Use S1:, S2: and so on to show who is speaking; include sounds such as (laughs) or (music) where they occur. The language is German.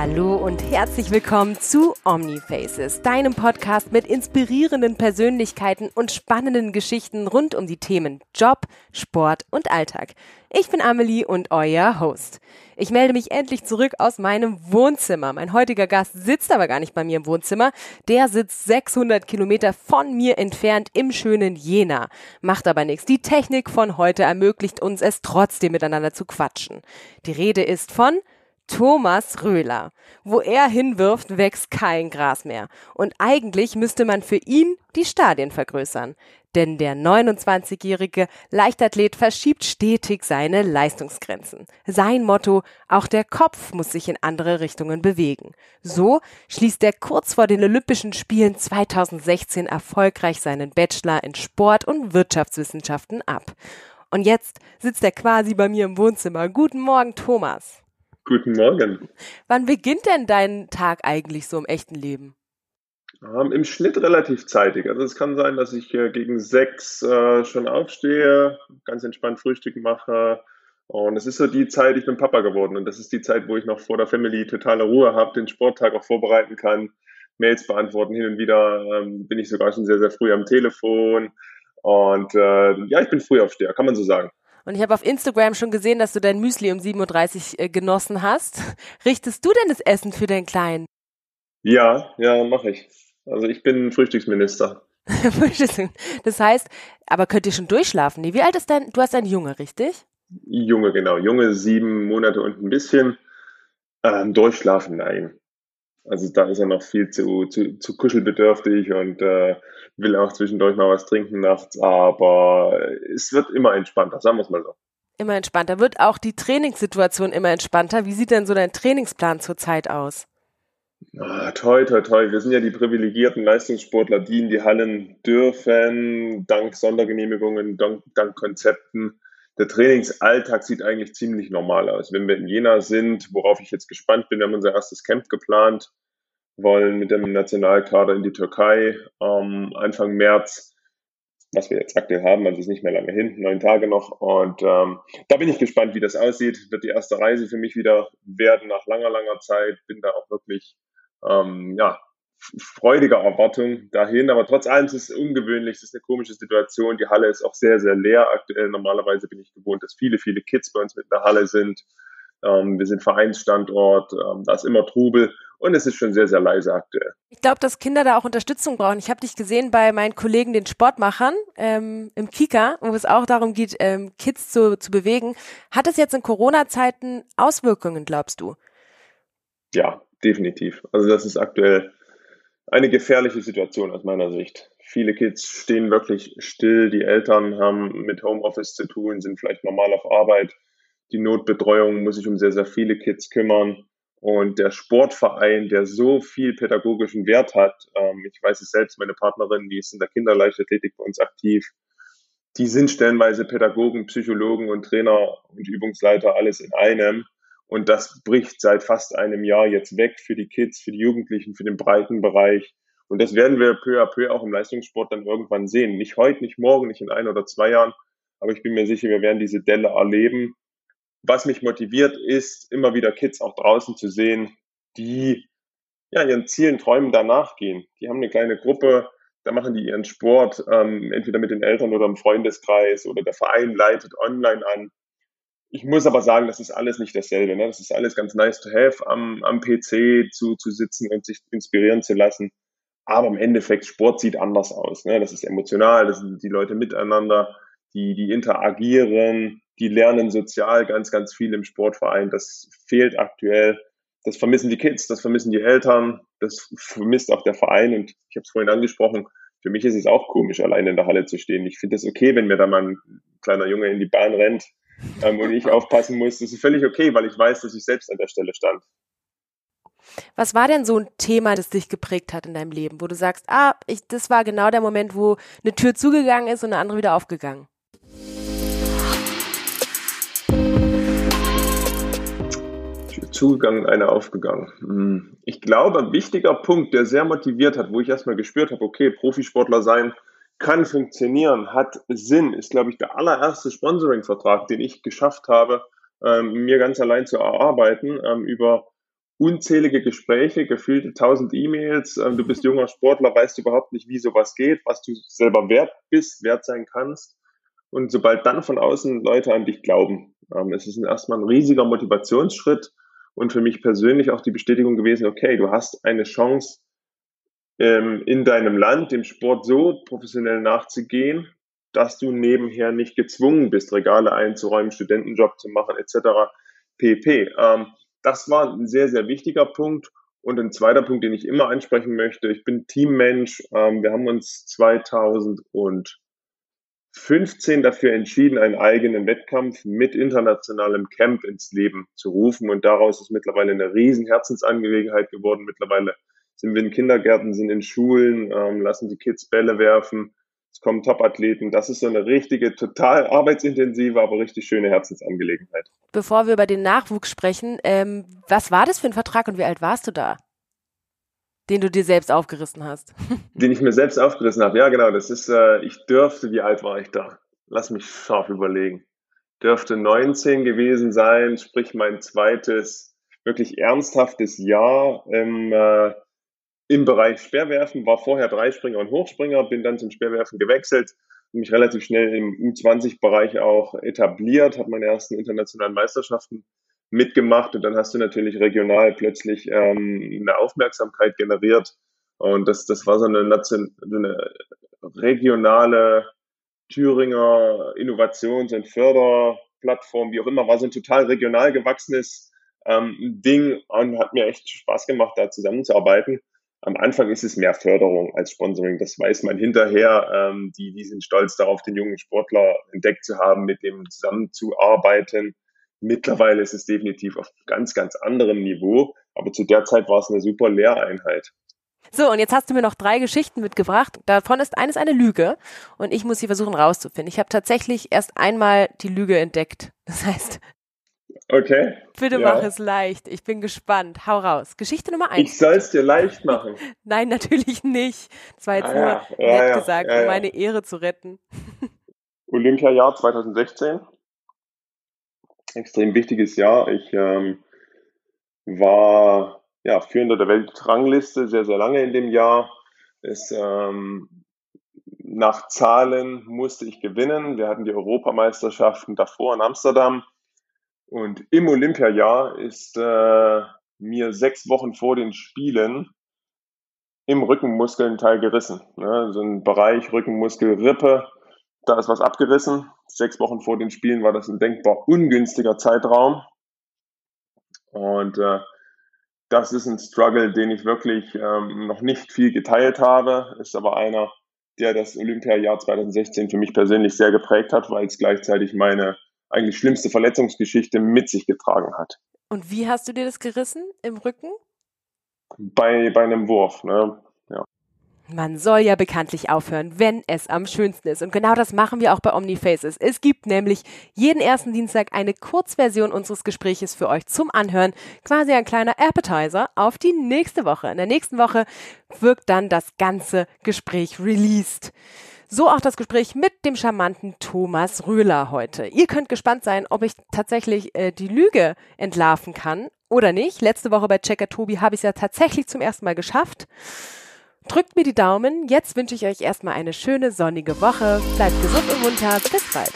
S1: Hallo und herzlich willkommen zu Omnifaces, deinem Podcast mit inspirierenden Persönlichkeiten und spannenden Geschichten rund um die Themen Job, Sport und Alltag. Ich bin Amelie und euer Host. Ich melde mich endlich zurück aus meinem Wohnzimmer. Mein heutiger Gast sitzt aber gar nicht bei mir im Wohnzimmer. Der sitzt 600 Kilometer von mir entfernt im schönen Jena. Macht aber nichts. Die Technik von heute ermöglicht uns es trotzdem miteinander zu quatschen. Die Rede ist von Thomas Röhler. Wo er hinwirft, wächst kein Gras mehr. Und eigentlich müsste man für ihn die Stadien vergrößern. Denn der 29-jährige Leichtathlet verschiebt stetig seine Leistungsgrenzen. Sein Motto, auch der Kopf muss sich in andere Richtungen bewegen. So schließt er kurz vor den Olympischen Spielen 2016 erfolgreich seinen Bachelor in Sport- und Wirtschaftswissenschaften ab. Und jetzt sitzt er quasi bei mir im Wohnzimmer. Guten Morgen, Thomas.
S2: Guten Morgen.
S1: Wann beginnt denn dein Tag eigentlich so im echten Leben?
S2: Ähm, Im Schnitt relativ zeitig. Also es kann sein, dass ich äh, gegen sechs äh, schon aufstehe, ganz entspannt Frühstück mache. Und es ist so die Zeit, ich bin Papa geworden. Und das ist die Zeit, wo ich noch vor der Family totale Ruhe habe, den Sporttag auch vorbereiten kann, Mails beantworten. Hin und wieder ähm, bin ich sogar schon sehr, sehr früh am Telefon. Und äh, ja, ich bin Frühaufsteher, kann man so sagen.
S1: Und ich habe auf Instagram schon gesehen, dass du dein Müsli um 7.30 Uhr äh, genossen hast. (laughs) Richtest du denn das Essen für deinen Kleinen?
S2: Ja, ja, mache ich. Also ich bin Frühstücksminister. (laughs)
S1: das heißt, aber könnt ihr schon durchschlafen? Nee, wie alt ist dein, du hast einen Junge, richtig?
S2: Junge, genau. Junge, sieben Monate und ein bisschen. Ähm, durchschlafen, nein. Also da ist er noch viel zu, zu, zu kuschelbedürftig und äh, will auch zwischendurch mal was trinken nachts, aber es wird immer entspannter, sagen wir es mal so.
S1: Immer entspannter. Wird auch die Trainingssituation immer entspannter? Wie sieht denn so dein Trainingsplan zurzeit aus?
S2: Ah, toi, toi, toi. Wir sind ja die privilegierten Leistungssportler, die in die Hallen dürfen, dank Sondergenehmigungen, dank, dank Konzepten. Der Trainingsalltag sieht eigentlich ziemlich normal aus. Wenn wir in Jena sind, worauf ich jetzt gespannt bin, wir haben unser erstes Camp geplant, wollen mit dem Nationalkader in die Türkei ähm, Anfang März, was wir jetzt aktuell haben, also ist nicht mehr lange hin, neun Tage noch. Und ähm, da bin ich gespannt, wie das aussieht. Wird die erste Reise für mich wieder werden nach langer, langer Zeit. Bin da auch wirklich ähm, ja, freudiger Erwartung dahin. Aber trotz allem ist es ungewöhnlich, es ist eine komische Situation. Die Halle ist auch sehr, sehr leer aktuell. Normalerweise bin ich gewohnt, dass viele, viele Kids bei uns mit in der Halle sind. Ähm, wir sind Vereinsstandort, ähm, da ist immer Trubel und es ist schon sehr, sehr leise aktuell.
S1: Ich glaube, dass Kinder da auch Unterstützung brauchen. Ich habe dich gesehen bei meinen Kollegen, den Sportmachern ähm, im Kika, wo es auch darum geht, ähm, Kids zu, zu bewegen. Hat es jetzt in Corona-Zeiten Auswirkungen, glaubst du?
S2: Ja, definitiv. Also das ist aktuell eine gefährliche Situation aus meiner Sicht. Viele Kids stehen wirklich still, die Eltern haben mit Homeoffice zu tun, sind vielleicht normal auf Arbeit. Die Notbetreuung muss sich um sehr, sehr viele Kids kümmern. Und der Sportverein, der so viel pädagogischen Wert hat, ähm, ich weiß es selbst, meine Partnerin, die ist in der Kinderleichtathletik bei uns aktiv, die sind stellenweise Pädagogen, Psychologen und Trainer und Übungsleiter alles in einem. Und das bricht seit fast einem Jahr jetzt weg für die Kids, für die Jugendlichen, für den breiten Bereich. Und das werden wir peu à peu auch im Leistungssport dann irgendwann sehen. Nicht heute, nicht morgen, nicht in ein oder zwei Jahren. Aber ich bin mir sicher, wir werden diese Delle erleben. Was mich motiviert, ist immer wieder Kids auch draußen zu sehen, die ja ihren Zielen, Träumen danach gehen. Die haben eine kleine Gruppe, da machen die ihren Sport, ähm, entweder mit den Eltern oder im Freundeskreis oder der Verein leitet online an. Ich muss aber sagen, das ist alles nicht dasselbe. Ne? Das ist alles ganz nice to have, am, am PC zu, zu sitzen und sich inspirieren zu lassen. Aber im Endeffekt, Sport sieht anders aus. Ne? Das ist emotional, das sind die Leute miteinander, die, die interagieren, die lernen sozial ganz, ganz viel im Sportverein. Das fehlt aktuell. Das vermissen die Kids, das vermissen die Eltern, das vermisst auch der Verein. Und ich habe es vorhin angesprochen, für mich ist es auch komisch, allein in der Halle zu stehen. Ich finde es okay, wenn mir da mal ein kleiner Junge in die Bahn rennt ähm, und ich aufpassen muss. Das ist völlig okay, weil ich weiß, dass ich selbst an der Stelle stand.
S1: Was war denn so ein Thema, das dich geprägt hat in deinem Leben, wo du sagst, ah, ich, das war genau der Moment, wo eine Tür zugegangen ist und eine andere wieder aufgegangen?
S2: Tür zugegangen, eine aufgegangen. Hm. Ich glaube, ein wichtiger Punkt, der sehr motiviert hat, wo ich erstmal gespürt habe, okay, Profisportler sein kann funktionieren, hat Sinn, ist, glaube ich, der allererste Sponsoring-Vertrag, den ich geschafft habe, ähm, mir ganz allein zu erarbeiten, ähm, über unzählige Gespräche, gefühlte tausend E-Mails. Ähm, du bist junger Sportler, weißt überhaupt nicht, wie sowas geht, was du selber wert bist, wert sein kannst. Und sobald dann von außen Leute an dich glauben, ähm, es ist erstmal ein riesiger Motivationsschritt und für mich persönlich auch die Bestätigung gewesen, okay, du hast eine Chance, ähm, in deinem Land dem Sport so professionell nachzugehen, dass du nebenher nicht gezwungen bist, Regale einzuräumen, Studentenjob zu machen, etc. pp. Ähm, das war ein sehr, sehr wichtiger Punkt. Und ein zweiter Punkt, den ich immer ansprechen möchte, ich bin Teammensch. Ähm, wir haben uns 2015 dafür entschieden, einen eigenen Wettkampf mit internationalem Camp ins Leben zu rufen. Und daraus ist mittlerweile eine riesen Herzensangelegenheit geworden. Mittlerweile sind wir in Kindergärten, sind in Schulen, ähm, lassen die Kids Bälle werfen. Es kommen Top-Athleten. Das ist so eine richtige, total arbeitsintensive, aber richtig schöne Herzensangelegenheit.
S1: Bevor wir über den Nachwuchs sprechen, ähm, was war das für ein Vertrag und wie alt warst du da? Den du dir selbst aufgerissen hast. (laughs)
S2: Den ich mir selbst aufgerissen habe, ja genau. Das ist, äh, ich dürfte, wie alt war ich da? Lass mich scharf überlegen. Dürfte 19 gewesen sein, sprich mein zweites wirklich ernsthaftes Jahr im äh, im Bereich Speerwerfen, war vorher Dreispringer und Hochspringer, bin dann zum Speerwerfen gewechselt, mich relativ schnell im U20-Bereich auch etabliert, habe meine ersten internationalen Meisterschaften mitgemacht und dann hast du natürlich regional plötzlich ähm, eine Aufmerksamkeit generiert und das, das war so eine, Nation, eine regionale Thüringer Innovations- und Förderplattform, wie auch immer, war so ein total regional gewachsenes ähm, Ding und hat mir echt Spaß gemacht, da zusammenzuarbeiten am Anfang ist es mehr Förderung als Sponsoring. Das weiß man hinterher. Ähm, die, die sind stolz darauf, den jungen Sportler entdeckt zu haben, mit dem zusammenzuarbeiten. Mittlerweile ist es definitiv auf ganz, ganz anderem Niveau. Aber zu der Zeit war es eine super Lehreinheit.
S1: So, und jetzt hast du mir noch drei Geschichten mitgebracht. Davon ist eines eine Lüge. Und ich muss sie versuchen rauszufinden. Ich habe tatsächlich erst einmal die Lüge entdeckt. Das heißt,
S2: Okay.
S1: Bitte ja. mach es leicht. Ich bin gespannt. Hau raus. Geschichte Nummer eins.
S2: Ich soll es dir leicht machen. (laughs)
S1: Nein, natürlich nicht. Das war jetzt ah, nur ja. nett ja, gesagt, um meine Ehre zu retten. (laughs)
S2: Olympiajahr 2016. Extrem wichtiges Jahr. Ich ähm, war ja, Führender der Weltrangliste sehr, sehr lange in dem Jahr. Es, ähm, nach Zahlen musste ich gewinnen. Wir hatten die Europameisterschaften davor in Amsterdam und im Olympiajahr ist äh, mir sechs Wochen vor den Spielen im Rückenmuskel ein Teil gerissen. Ne? So ein Bereich Rückenmuskelrippe, da ist was abgerissen. Sechs Wochen vor den Spielen war das ein denkbar ungünstiger Zeitraum. Und äh, das ist ein Struggle, den ich wirklich ähm, noch nicht viel geteilt habe, ist aber einer, der das Olympiajahr 2016 für mich persönlich sehr geprägt hat, weil es gleichzeitig meine eigentlich schlimmste Verletzungsgeschichte mit sich getragen hat.
S1: Und wie hast du dir das gerissen im Rücken?
S2: Bei, bei einem Wurf, ne?
S1: Man soll ja bekanntlich aufhören, wenn es am schönsten ist. Und genau das machen wir auch bei OmniFaces. Es gibt nämlich jeden ersten Dienstag eine Kurzversion unseres Gespräches für euch zum Anhören. Quasi ein kleiner Appetizer auf die nächste Woche. In der nächsten Woche wirkt dann das ganze Gespräch released. So auch das Gespräch mit dem charmanten Thomas Röhler heute. Ihr könnt gespannt sein, ob ich tatsächlich äh, die Lüge entlarven kann oder nicht. Letzte Woche bei Checker Tobi habe ich es ja tatsächlich zum ersten Mal geschafft. Drückt mir die Daumen. Jetzt wünsche ich euch erstmal eine schöne sonnige Woche. Bleibt gesund und munter. Bis bald.